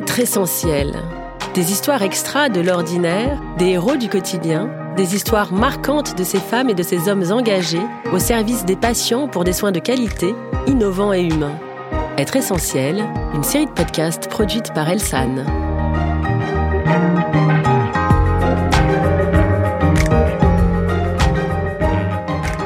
Être essentiel. Des histoires extra de l'ordinaire, des héros du quotidien, des histoires marquantes de ces femmes et de ces hommes engagés au service des patients pour des soins de qualité, innovants et humains. Être essentiel, une série de podcasts produite par Elsan.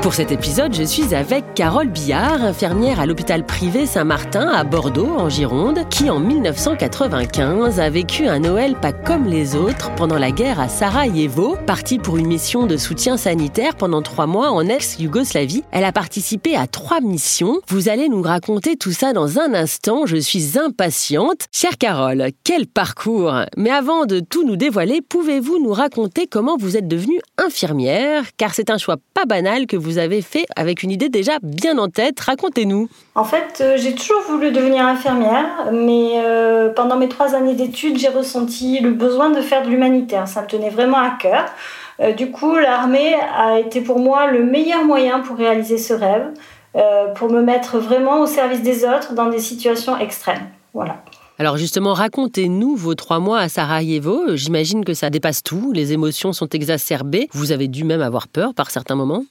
Pour cet épisode, je suis avec Carole Billard, infirmière à l'hôpital privé Saint-Martin à Bordeaux, en Gironde, qui en 1995 a vécu un Noël pas comme les autres pendant la guerre à Sarajevo. Partie pour une mission de soutien sanitaire pendant trois mois en ex-Yougoslavie, elle a participé à trois missions. Vous allez nous raconter tout ça dans un instant. Je suis impatiente. Chère Carole, quel parcours Mais avant de tout nous dévoiler, pouvez-vous nous raconter comment vous êtes devenue infirmière? Car c'est un choix pas banal que vous vous avez fait avec une idée déjà bien en tête. Racontez-nous. En fait, euh, j'ai toujours voulu devenir infirmière, mais euh, pendant mes trois années d'études, j'ai ressenti le besoin de faire de l'humanitaire. Ça me tenait vraiment à cœur. Euh, du coup, l'armée a été pour moi le meilleur moyen pour réaliser ce rêve, pour me mettre vraiment au service des autres dans des situations extrêmes. Voilà. Alors justement, racontez-nous vos trois mois à Sarajevo. J'imagine que ça dépasse tout, les émotions sont exacerbées. Vous avez dû même avoir peur par certains moments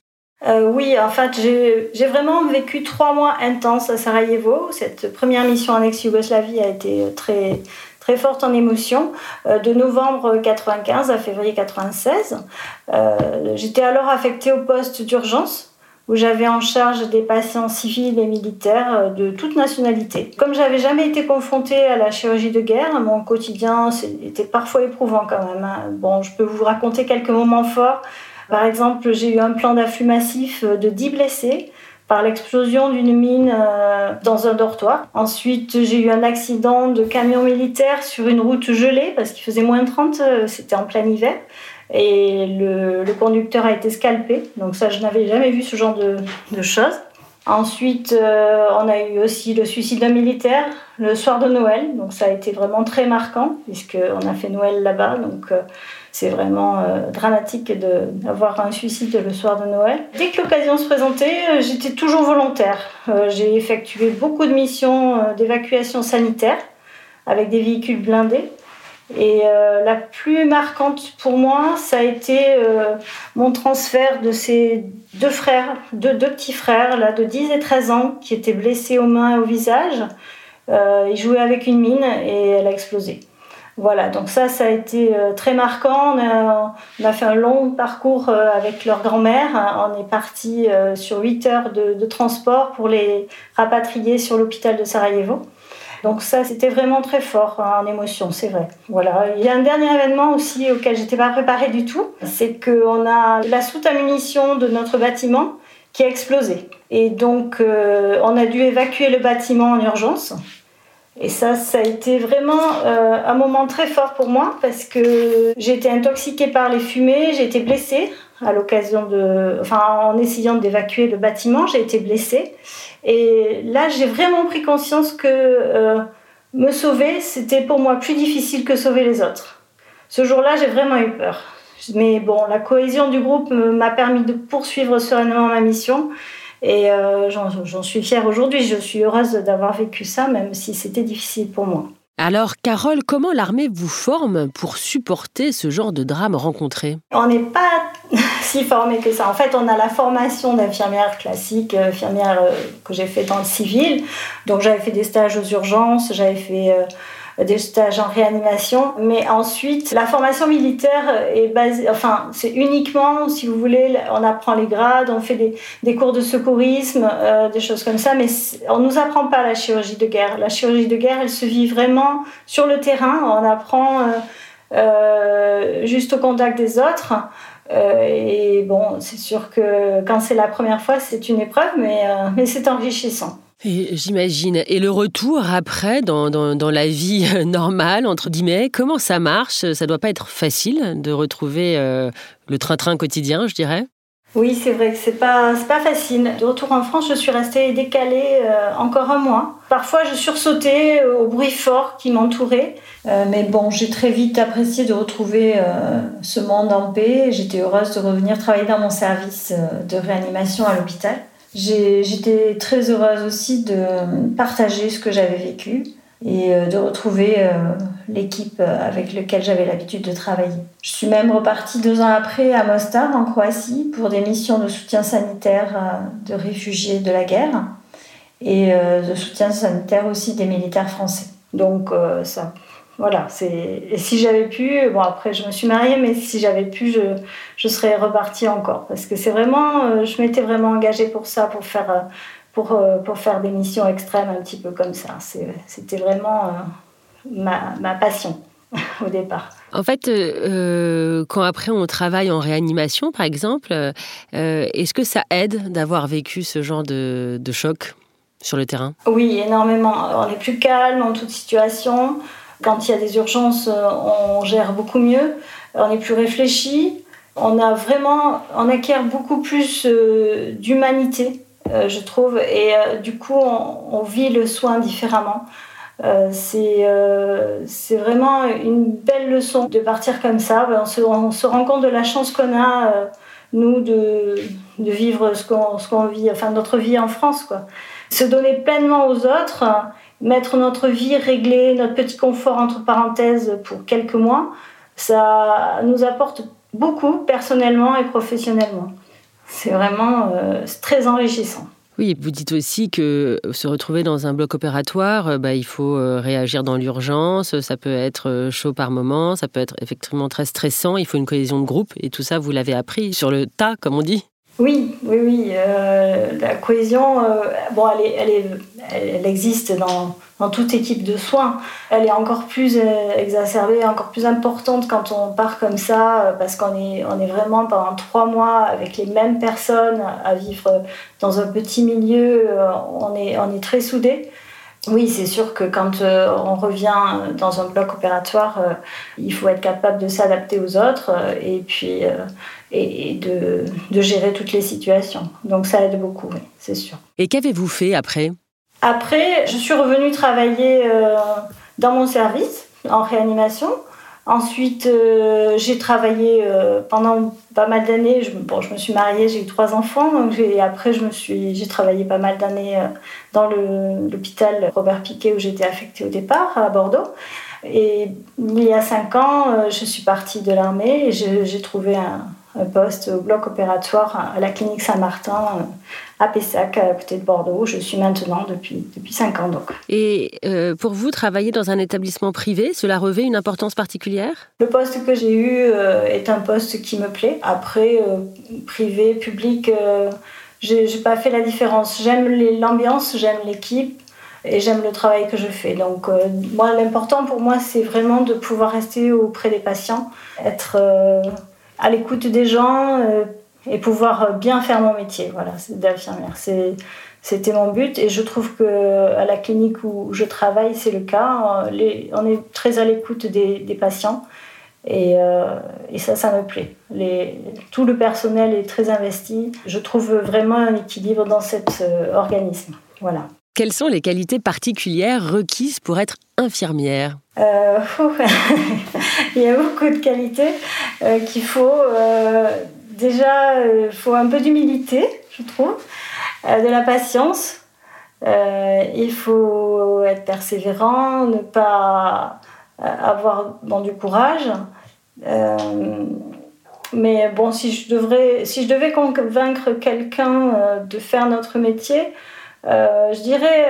euh, oui, en fait, j'ai vraiment vécu trois mois intenses à Sarajevo. Cette première mission en ex-Yougoslavie a été très, très forte en émotion. Euh, de novembre 95 à février 96, euh, j'étais alors affectée au poste d'urgence où j'avais en charge des patients civils et militaires de toute nationalité. Comme j'avais jamais été confrontée à la chirurgie de guerre, mon quotidien était parfois éprouvant quand même. Hein. Bon, je peux vous raconter quelques moments forts. Par exemple, j'ai eu un plan d'afflux massif de 10 blessés par l'explosion d'une mine euh, dans un dortoir. Ensuite, j'ai eu un accident de camion militaire sur une route gelée parce qu'il faisait moins 30, euh, c'était en plein hiver. Et le, conducteur a été scalpé. Donc ça, je n'avais jamais vu ce genre de, choses. Ensuite, euh, on a eu aussi le suicide d'un militaire le soir de Noël. Donc ça a été vraiment très marquant puisqu'on a fait Noël là-bas. Donc c'est vraiment euh, dramatique d'avoir un suicide le soir de Noël. Dès que l'occasion se présentait, euh, j'étais toujours volontaire. Euh, j'ai effectué beaucoup de missions d'évacuation sanitaire avec des véhicules blindés. Et la plus marquante pour moi, ça a été mon transfert de ces deux frères, deux, petits frères là, de 10 et 13 ans qui étaient blessés aux mains et au visage. ils jouaient avec une mine et elle a explosé. Voilà, donc ça, ça a été euh, très marquant. On a, fait un long parcours euh, avec leur grand-mère. On est parti euh, sur 8 heures de, transport pour les rapatrier sur l'hôpital de Sarajevo. Donc ça, c'était vraiment très fort hein, en émotion, c'est vrai. Voilà. Il y a un dernier événement aussi auquel j'étais pas préparée du tout, c'est qu'on a la soute à munitions de notre bâtiment qui a explosé. Et donc, on a dû évacuer le bâtiment en urgence. Et ça, ça a été vraiment euh, un moment très fort pour moi parce que j'ai été intoxiquée par les fumées, j'ai été blessée à l'occasion de, enfin, en essayant d'évacuer le bâtiment, j'ai été blessée. Et là, j'ai vraiment pris conscience que euh, me sauver, c'était pour moi plus difficile que sauver les autres. Ce jour-là, j'ai vraiment eu peur. Mais bon, la cohésion du groupe m'a permis de poursuivre sereinement ma mission. Et euh, j'en suis fière aujourd'hui. Je suis heureuse d'avoir vécu ça, même si c'était difficile pour moi. Alors, Carole, comment l'armée vous forme pour supporter ce genre de drame rencontré? On n'est pas si formé que ça. En fait, on a la formation d'infirmière classique, euh, infirmière euh, que j'ai fait dans le civil. Donc, j'avais fait des stages aux urgences, j'avais fait des stages en réanimation. Mais ensuite, la formation militaire est basée, enfin, c'est uniquement, si vous voulez, on apprend les grades, on fait des, des cours de secourisme, euh, des choses comme ça, mais on nous apprend pas la chirurgie de guerre. La chirurgie de guerre, elle se vit vraiment sur le terrain. On apprend euh, euh, juste au contact des autres. et bon, c'est sûr que quand c'est la première fois, c'est une épreuve, mais, mais c'est enrichissant. J'imagine. Et le retour après, dans, dans, la vie normale, entre guillemets, comment ça marche? Ça doit pas être facile de retrouver euh, le train-train quotidien, je dirais? Oui, c'est vrai que c'est pas pas facile. De retour en France, je suis restée décalée euh, encore un mois. Parfois, je sursautais au bruit fort qui m'entourait, euh, mais bon, j'ai très vite apprécié de retrouver ce monde en paix. J'étais heureuse de revenir travailler dans mon service de réanimation à l'hôpital. J'étais très heureuse aussi de partager ce que j'avais vécu. et de retrouver l'équipe avec laquelle j'avais l'habitude de travailler. Je suis même repartie deux ans après à Mostar, en Croatie, pour des missions de soutien sanitaire de réfugiés de la guerre et de soutien sanitaire aussi des militaires français. Donc ça voilà, c'est et si j'avais pu, bon après je me suis mariée, mais si j'avais pu, je, je serais repartie encore parce que c'est vraiment, euh, je m'étais vraiment engagée pour ça, pour faire, euh, pour, euh, pour faire des missions extrêmes un petit peu comme ça. C'était vraiment ma, ma, passion au départ. En fait, quand après on travaille en réanimation, par exemple, est-ce que ça aide d'avoir vécu ce genre de, de choc sur le terrain? Oui, énormément. On est plus calme en toute situation. Quand il y a des urgences, euh, on gère beaucoup mieux, on est plus réfléchi, on a vraiment, on acquiert beaucoup plus euh, d'humanité, euh, je trouve, et du coup, on, vit le soin différemment. c'est vraiment une belle leçon de partir comme ça. On se, on se rend compte de la chance qu'on a, nous, de, vivre ce qu'on vit, enfin notre vie en France. Se donner pleinement aux autres mettre notre vie, régler notre petit confort entre parenthèses pour quelques mois, ça nous apporte beaucoup personnellement et professionnellement. C'est vraiment euh, très enrichissant. Oui, vous dites aussi que se retrouver dans un bloc opératoire, euh, bah, il faut euh, réagir dans l'urgence, ça peut être chaud par moment, ça peut être effectivement très stressant, il faut une cohésion de groupe, et tout ça, vous l'avez appris sur le tas, comme on dit oui, oui, oui. Euh, la cohésion, euh, bon, elle, est, elle, est, elle, existe dans, dans, toute équipe de soins. Elle est encore plus euh, exacerbée, encore plus importante quand on part comme ça, parce qu'on est, on est vraiment pendant trois mois avec les mêmes personnes à vivre dans un petit milieu. on, est, on est très soudés. Oui, c'est sûr que quand on revient dans un bloc opératoire, il faut être capable de s'adapter aux autres et puis et, de, de, gérer toutes les situations. Donc ça aide beaucoup, oui, c'est sûr. Et qu'avez-vous fait après? Après, je suis revenue travailler euh, dans mon service en réanimation. Ensuite, euh, j'ai travaillé euh, pendant pas mal d'années. Je, bon, je me suis mariée, j'ai eu trois enfants. Donc après, je me suis, j'ai travaillé pas mal d'années dans l'hôpital Robert Piquet où j'étais affectée au départ à Bordeaux. Et il y a cinq ans, je suis partie de l'armée et j'ai trouvé un, poste au bloc opératoire à la clinique Saint-Martin euh, à Pessac, à côté de Bordeaux. Je suis maintenant depuis, depuis 5 ans. Donc. Et euh, pour vous, travailler dans un établissement privé, cela revêt une importance particulière? Le poste que j'ai eu euh, est un poste qui me plaît. Après, privé, public, j'ai pas fait la différence. J'aime l'ambiance, j'aime l'équipe et j'aime le travail que je fais. Donc, moi, l'important pour moi, c'est vraiment de pouvoir rester auprès des patients, être à l'écoute des gens euh, et pouvoir bien faire mon métier, voilà, d'infirmière. C'était mon but et je trouve que à la clinique où je travaille, c'est le cas. Euh, on est très à l'écoute des, patients et, euh, et, ça, ça me plaît. Les, tout le personnel est très investi. Je trouve vraiment un équilibre dans cet organisme. Voilà. Quelles sont les qualités particulières requises pour être infirmière? Euh, Il y a beaucoup de qualités euh, qu'il faut. Euh, déjà, il faut un peu d'humilité, je trouve, de la patience. il faut être persévérant, ne pas avoir du courage. mais bon, si je, devais convaincre quelqu'un de faire notre métier, euh, je dirais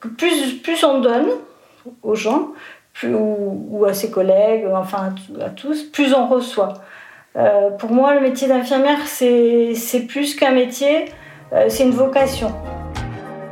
que plus, on donne aux gens, ou, à ses collègues, enfin à, tous, plus on reçoit. Euh, pour moi, le métier d'infirmière, c'est plus qu'un métier, euh, c'est une vocation.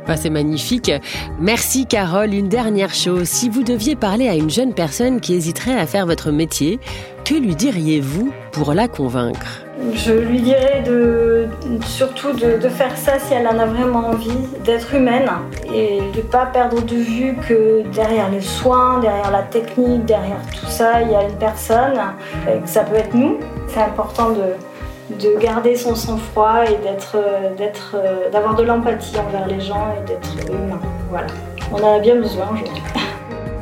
Bah, c'est magnifique. Merci Carole. Une dernière chose, si vous deviez parler à une jeune personne qui hésiterait à faire votre métier, que lui diriez-vous pour la convaincre? Je lui dirais de, surtout de, faire ça si elle en a vraiment envie, d'être humaine et de ne pas perdre de vue que derrière les soins, derrière la technique, derrière tout ça, il y a une personne et que ça peut être nous. C'est important de, de garder son sang-froid et d'être, d'être, d'avoir de l'empathie envers les gens et d'être humain. Voilà. On en a bien besoin aujourd'hui.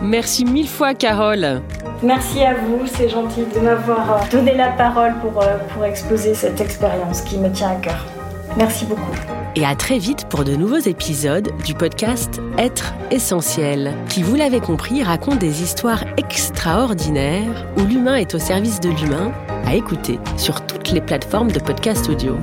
Merci mille fois, Carole. Merci à vous, c'est gentil de m'avoir euh, donné la parole pour, euh, pour exposer cette expérience qui me tient à cœur. Merci beaucoup. et à très vite pour de nouveaux épisodes du podcast Être essentiel, qui, vous l'avez compris, raconte des histoires extraordinaires où l'humain est au service de l'humain, à écouter sur toutes les plateformes de podcast audio.